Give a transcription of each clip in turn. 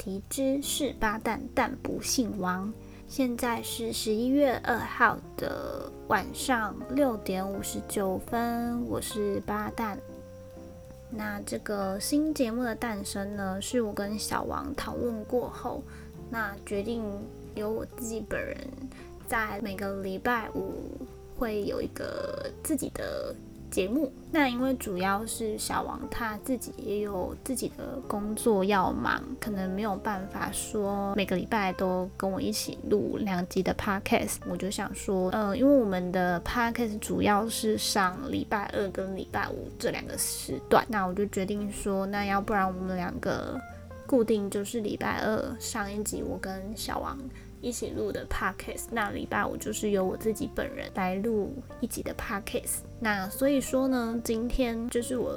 大家好，这里是有春话题之是八蛋但不姓王。现在是十一月二号的晚上六点五十九分，我是八蛋。那这个新节目的诞生呢，是我跟小王讨论过后，那决定由我自己本人在每个礼拜五会有一个自己的。节目那因为主要是小王他自己也有自己的工作要忙，可能没有办法说每个礼拜都跟我一起录两集的 podcast。我就想说，呃，因为我们的 podcast 主要是上礼拜二跟礼拜五这两个时段，那我就决定说，那要不然我们两个固定就是礼拜二上一集，我跟小王。一起录的 podcast，那礼拜五就是由我自己本人来录一集的 podcast。那所以说呢，今天就是我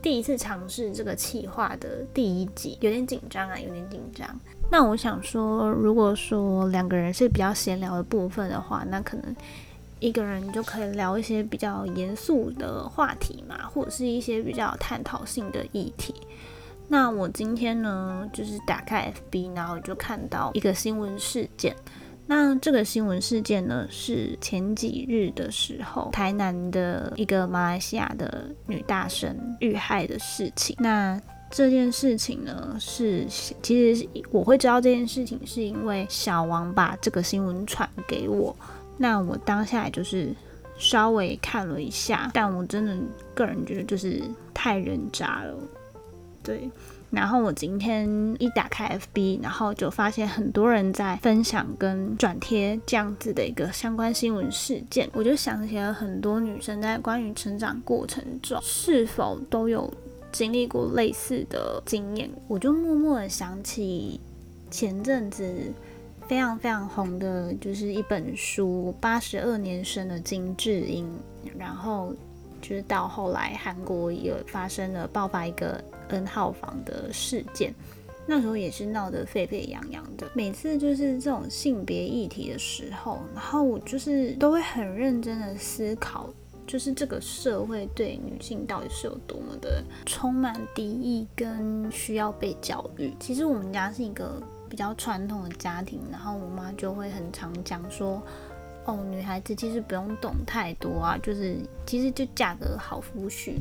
第一次尝试这个企划的第一集，有点紧张啊，有点紧张。那我想说，如果说两个人是比较闲聊的部分的话，那可能一个人就可以聊一些比较严肃的话题嘛，或者是一些比较探讨性的议题。那我今天呢，就是打开 FB，然后就看到一个新闻事件。那这个新闻事件呢，是前几日的时候，台南的一个马来西亚的女大生遇害的事情。那这件事情呢，是其实我会知道这件事情，是因为小王把这个新闻传给我。那我当下就是稍微看了一下，但我真的个人觉得就是太人渣了。对，然后我今天一打开 FB，然后就发现很多人在分享跟转贴这样子的一个相关新闻事件，我就想起了很多女生在关于成长过程中是否都有经历过类似的经验，我就默默的想起前阵子非常非常红的，就是一本书，八十二年生的金智英，然后。就是到后来，韩国也发生了爆发一个 N 号房的事件，那时候也是闹得沸沸扬扬的。每次就是这种性别议题的时候，然后我就是都会很认真的思考，就是这个社会对女性到底是有多么的充满敌意跟需要被教育。其实我们家是一个比较传统的家庭，然后我妈就会很常讲说。哦，女孩子其实不用懂太多啊，就是其实就嫁个好夫婿，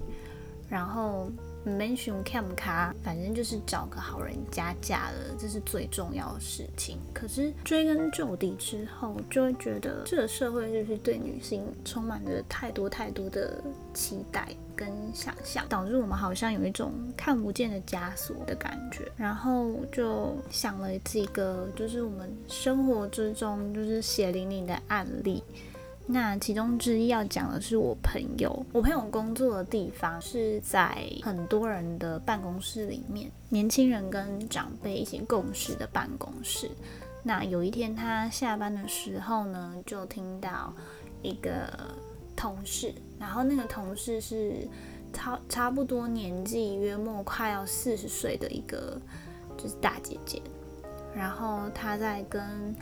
然后。mention cam 卡，反正就是找个好人家嫁了，这是最重要的事情。可是追根究底之后，就会觉得这个社会就是对女性充满着太多太多的期待跟想象，导致我们好像有一种看不见的枷锁的感觉。然后就想了几个，就是我们生活之中就是血淋淋的案例。那其中之一要讲的是我朋友，我朋友工作的地方是在很多人的办公室里面，年轻人跟长辈一起共事的办公室。那有一天他下班的时候呢，就听到一个同事，然后那个同事是差差不多年纪约莫快要四十岁的一个就是大姐姐，然后她在跟。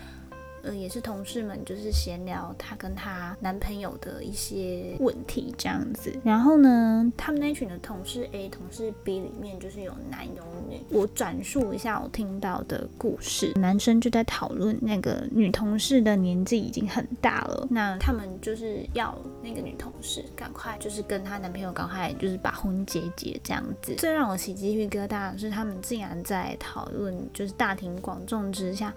呃，也是同事们就是闲聊她跟她男朋友的一些问题这样子。然后呢，他们那群的同事 A、同事 B 里面就是有男有女。我转述一下我听到的故事，男生就在讨论那个女同事的年纪已经很大了，那他们就是要那个女同事赶快就是跟她男朋友赶快就是把婚结结这样子。最让我起鸡皮疙瘩的是，他们竟然在讨论就是大庭广众之下。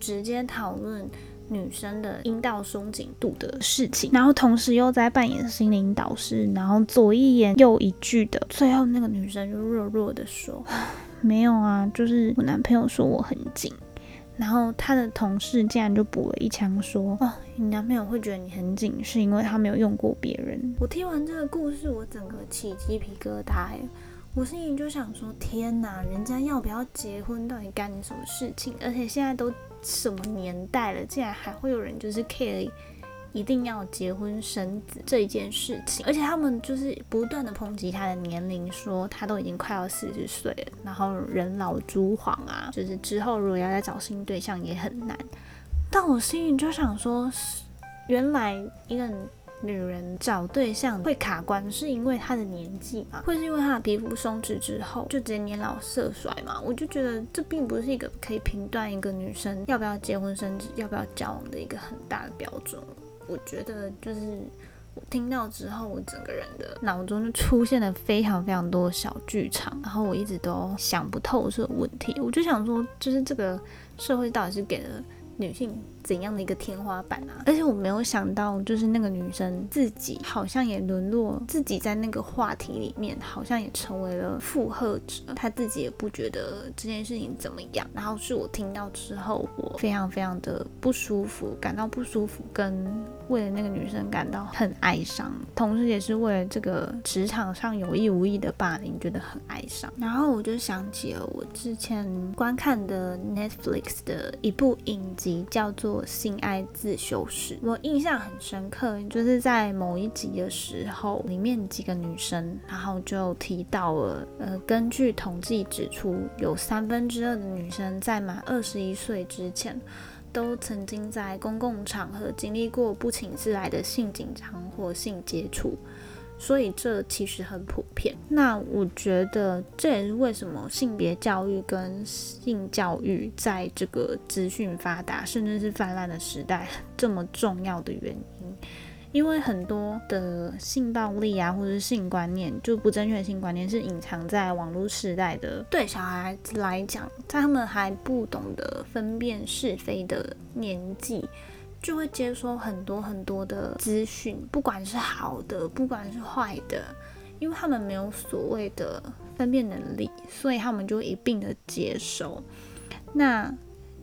直接讨论女生的阴道松紧度的事情，然后同时又在扮演心灵导师，然后左一言右一句的，最后那个女生就弱弱的说：“ 没有啊，就是我男朋友说我很紧。”然后他的同事竟然就补了一枪说：“哦，你男朋友会觉得你很紧，是因为他没有用过别人。”我听完这个故事，我整个起鸡皮疙瘩，我心里就想说：“天哪，人家要不要结婚到底干你什么事情？而且现在都……”什么年代了，竟然还会有人就是 care 一定要结婚生子这一件事情，而且他们就是不断的抨击他的年龄，说他都已经快要四十岁了，然后人老珠黄啊，就是之后如果要再找新对象也很难。但我心里就想说，原来一个人女人找对象会卡关，是因为她的年纪嘛？会是因为她的皮肤松弛之后就直接年老色衰嘛？我就觉得这并不是一个可以评断一个女生要不要结婚生子、要不要交往的一个很大的标准。我觉得就是我听到之后，我整个人的脑中就出现了非常非常多小剧场，然后我一直都想不透这个问题。我就想说，就是这个社会到底是给了女性？怎样的一个天花板啊！而且我没有想到，就是那个女生自己好像也沦落，自己在那个话题里面好像也成为了附和者。她自己也不觉得这件事情怎么样。然后是我听到之后，我非常非常的不舒服，感到不舒服，跟为了那个女生感到很哀伤，同时也是为了这个职场上有意无意的霸凌觉得很哀伤。然后我就想起了我之前观看的 Netflix 的一部影集，叫做。性爱自修室，我印象很深刻，就是在某一集的时候，里面几个女生，然后就提到了，呃，根据统计指出，有三分之二的女生在满二十一岁之前，都曾经在公共场合经历过不请自来的性紧张或性接触。所以这其实很普遍。那我觉得这也是为什么性别教育跟性教育在这个资讯发达甚至是泛滥的时代这么重要的原因。因为很多的性暴力啊，或者是性观念，就不正确的性观念是隐藏在网络时代的。对小孩子来讲，在他们还不懂得分辨是非的年纪。就会接收很多很多的资讯，不管是好的，不管是坏的，因为他们没有所谓的分辨能力，所以他们就一并的接收。那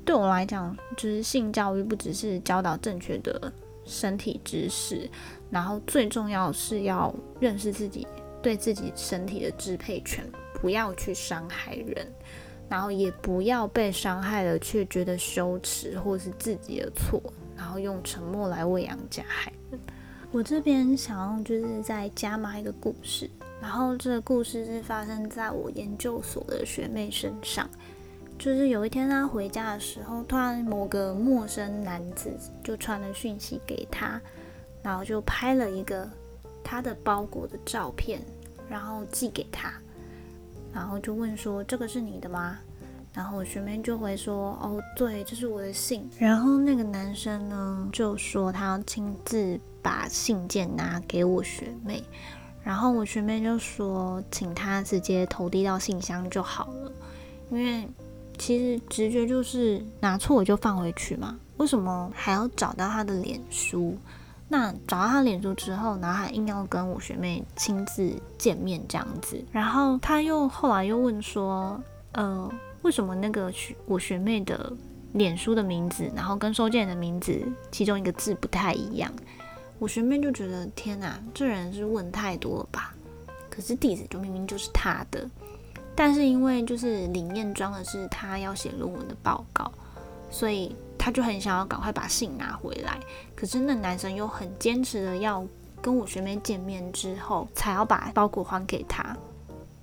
对我来讲，就是性教育不只是教导正确的身体知识，然后最重要是要认识自己对自己身体的支配权，不要去伤害人，然后也不要被伤害了却觉得羞耻或是自己的错。然后用沉默来喂养加害人。我这边想要就是再加码一个故事，然后这个故事是发生在我研究所的学妹身上。就是有一天他回家的时候，突然某个陌生男子就传了讯息给他，然后就拍了一个他的包裹的照片，然后寄给他，然后就问说：“这个是你的吗？”然后我学妹就回说：“哦，对，这是我的信。”然后那个男生呢就说他要亲自把信件拿给我学妹，然后我学妹就说请他直接投递到信箱就好了，因为其实直觉就是拿错我就放回去嘛，为什么还要找到他的脸书？那找到他脸书之后，然后还硬要跟我学妹亲自见面这样子，然后他又后来又问说：“呃。”为什么那个学我学妹的脸书的名字，然后跟收件人的名字其中一个字不太一样？我学妹就觉得天哪，这人是问太多了吧？可是地址就明明就是他的，但是因为就是里面装的是他要写论文的报告，所以他就很想要赶快把信拿回来。可是那男生又很坚持的要跟我学妹见面之后才要把包裹还给他。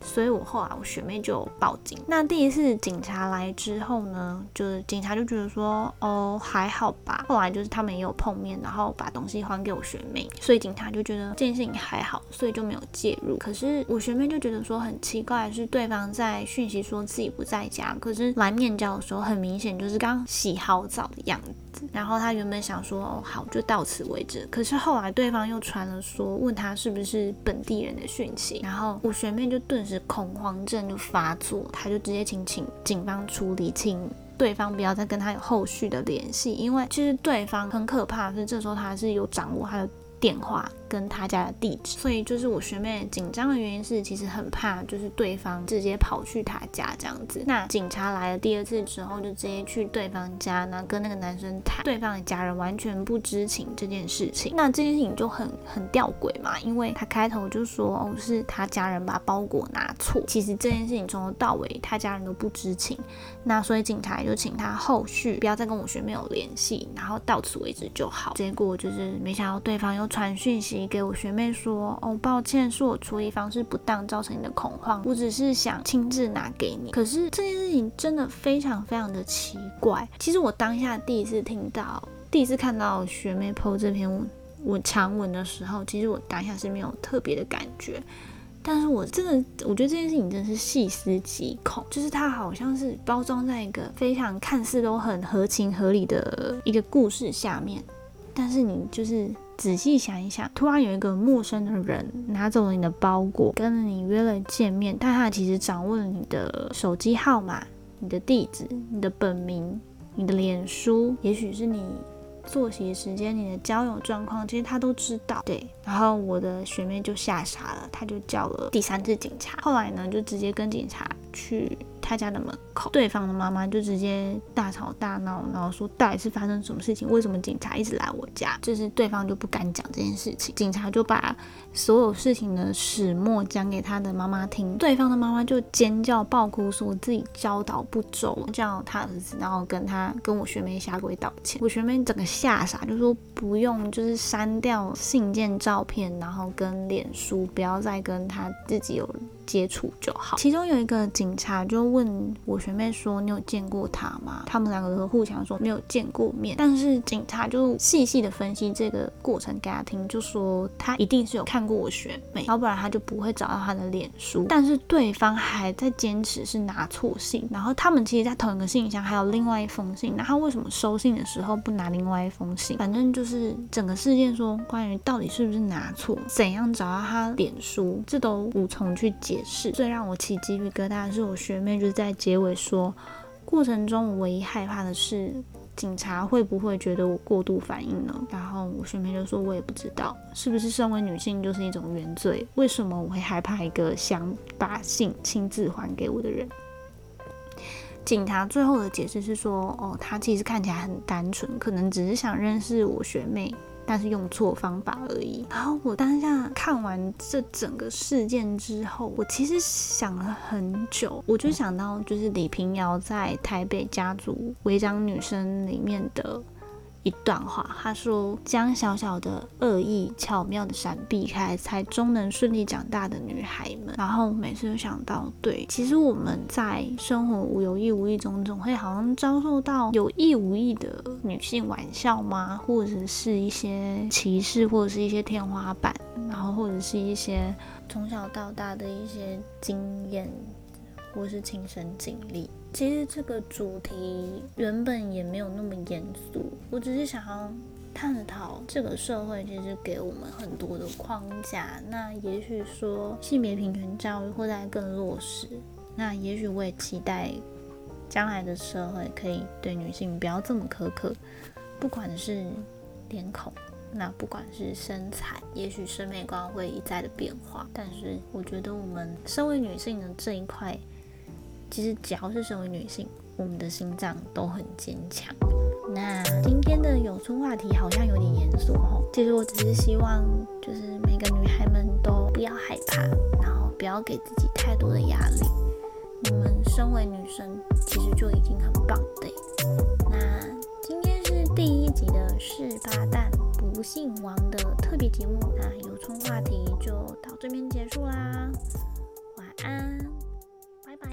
所以我后来我学妹就报警。那第一次警察来之后呢，就是警察就觉得说，哦还好吧。后来就是他们也有碰面，然后把东西还给我学妹，所以警察就觉得这件事情还好，所以就没有介入。可是我学妹就觉得说很奇怪，是对方在讯息说自己不在家，可是来面交的时候很明显就是刚洗好澡的样子。然后他原本想说，哦好就到此为止。可是后来对方又传了说，问他是不是本地人的讯息，然后我学妹就顿时。恐慌症就发作，他就直接请请警方处理，请对方不要再跟他有后续的联系，因为其实对方很可怕，是这时候他是有掌握他的电话。跟他家的地址，所以就是我学妹紧张的原因是，其实很怕就是对方直接跑去他家这样子。那警察来了第二次之后，就直接去对方家，那跟那个男生谈，对方的家人完全不知情这件事情。那这件事情就很很吊诡嘛，因为他开头就说哦是他家人把包裹拿错，其实这件事情从头到尾他家人都不知情。那所以警察也就请他后续不要再跟我学妹有联系，然后到此为止就好。结果就是没想到对方又传讯息。给我学妹说哦，抱歉，是我处理方式不当，造成你的恐慌。我只是想亲自拿给你。可是这件事情真的非常非常的奇怪。其实我当下第一次听到，第一次看到学妹 PO 这篇我长文的时候，其实我当下是没有特别的感觉。但是我真的，我觉得这件事情真的是细思极恐，就是它好像是包装在一个非常看似都很合情合理的一个故事下面，但是你就是仔细想一想，突然有一个陌生的人拿走了你的包裹，跟你约了见面，但他其实掌握了你的手机号码、你的地址、你的本名、你的脸书，也许是你。作息时间、你的交友状况，其实他都知道。对，然后我的学妹就吓傻了，她就叫了第三次警察。后来呢，就直接跟警察去。他家的门口，对方的妈妈就直接大吵大闹，然后说到底是发生什么事情？为什么警察一直来我家？就是对方就不敢讲这件事情，警察就把所有事情的始末讲给他的妈妈听。对方的妈妈就尖叫爆哭，说自己教导不周，叫他儿子，然后跟他跟我学妹下跪道歉。我学妹整个吓傻，就说不用，就是删掉信件、照片，然后跟脸书，不要再跟他自己有。接触就好。其中有一个警察就问我学妹说：“你有见过他吗？”他们两个都互相说没有见过面。但是警察就细细的分析这个过程给他听，就说他一定是有看过我学妹，要不然他就不会找到他的脸书。但是对方还在坚持是拿错信，然后他们其实在同一个信箱还有另外一封信，那他为什么收信的时候不拿另外一封信？反正就是整个事件说关于到底是不是拿错，怎样找到他脸书，这都无从去解。是最让我起鸡皮疙瘩的是，我学妹就是在结尾说，过程中我唯一害怕的是警察会不会觉得我过度反应呢？然后我学妹就说，我也不知道，是不是身为女性就是一种原罪？为什么我会害怕一个想把信亲自还给我的人？警察最后的解释是说，哦，他其实看起来很单纯，可能只是想认识我学妹。但是用错方法而已。然后我当下看完这整个事件之后，我其实想了很久，我就想到就是李平遥在《台北家族违章女生》里面的。一段话，他说：“将小小的恶意巧妙的闪避开，才终能顺利长大的女孩们。”然后每次都想到，对，其实我们在生活无有意无意中，总会好像遭受到有意无意的女性玩笑吗？或者是一些歧视，或者是一些天花板，然后或者是一些从小到大的一些经验。或是亲身经历，其实这个主题原本也没有那么严肃，我只是想要探讨这个社会其实给我们很多的框架。那也许说性别平权教育会在更落实，那也许我也期待将来的社会可以对女性不要这么苛刻，不管是脸孔，那不管是身材，也许审美观会一再的变化，但是我觉得我们身为女性的这一块。其实只要是身为女性，我们的心脏都很坚强。那今天的有春话题好像有点严肃哦。其实我只是希望，就是每个女孩们都不要害怕，然后不要给自己太多的压力。你们身为女生，其实就已经很棒的。那今天是第一集的是八蛋不姓王的特别节目，那有春话题就到这边结束啦。晚安，拜拜。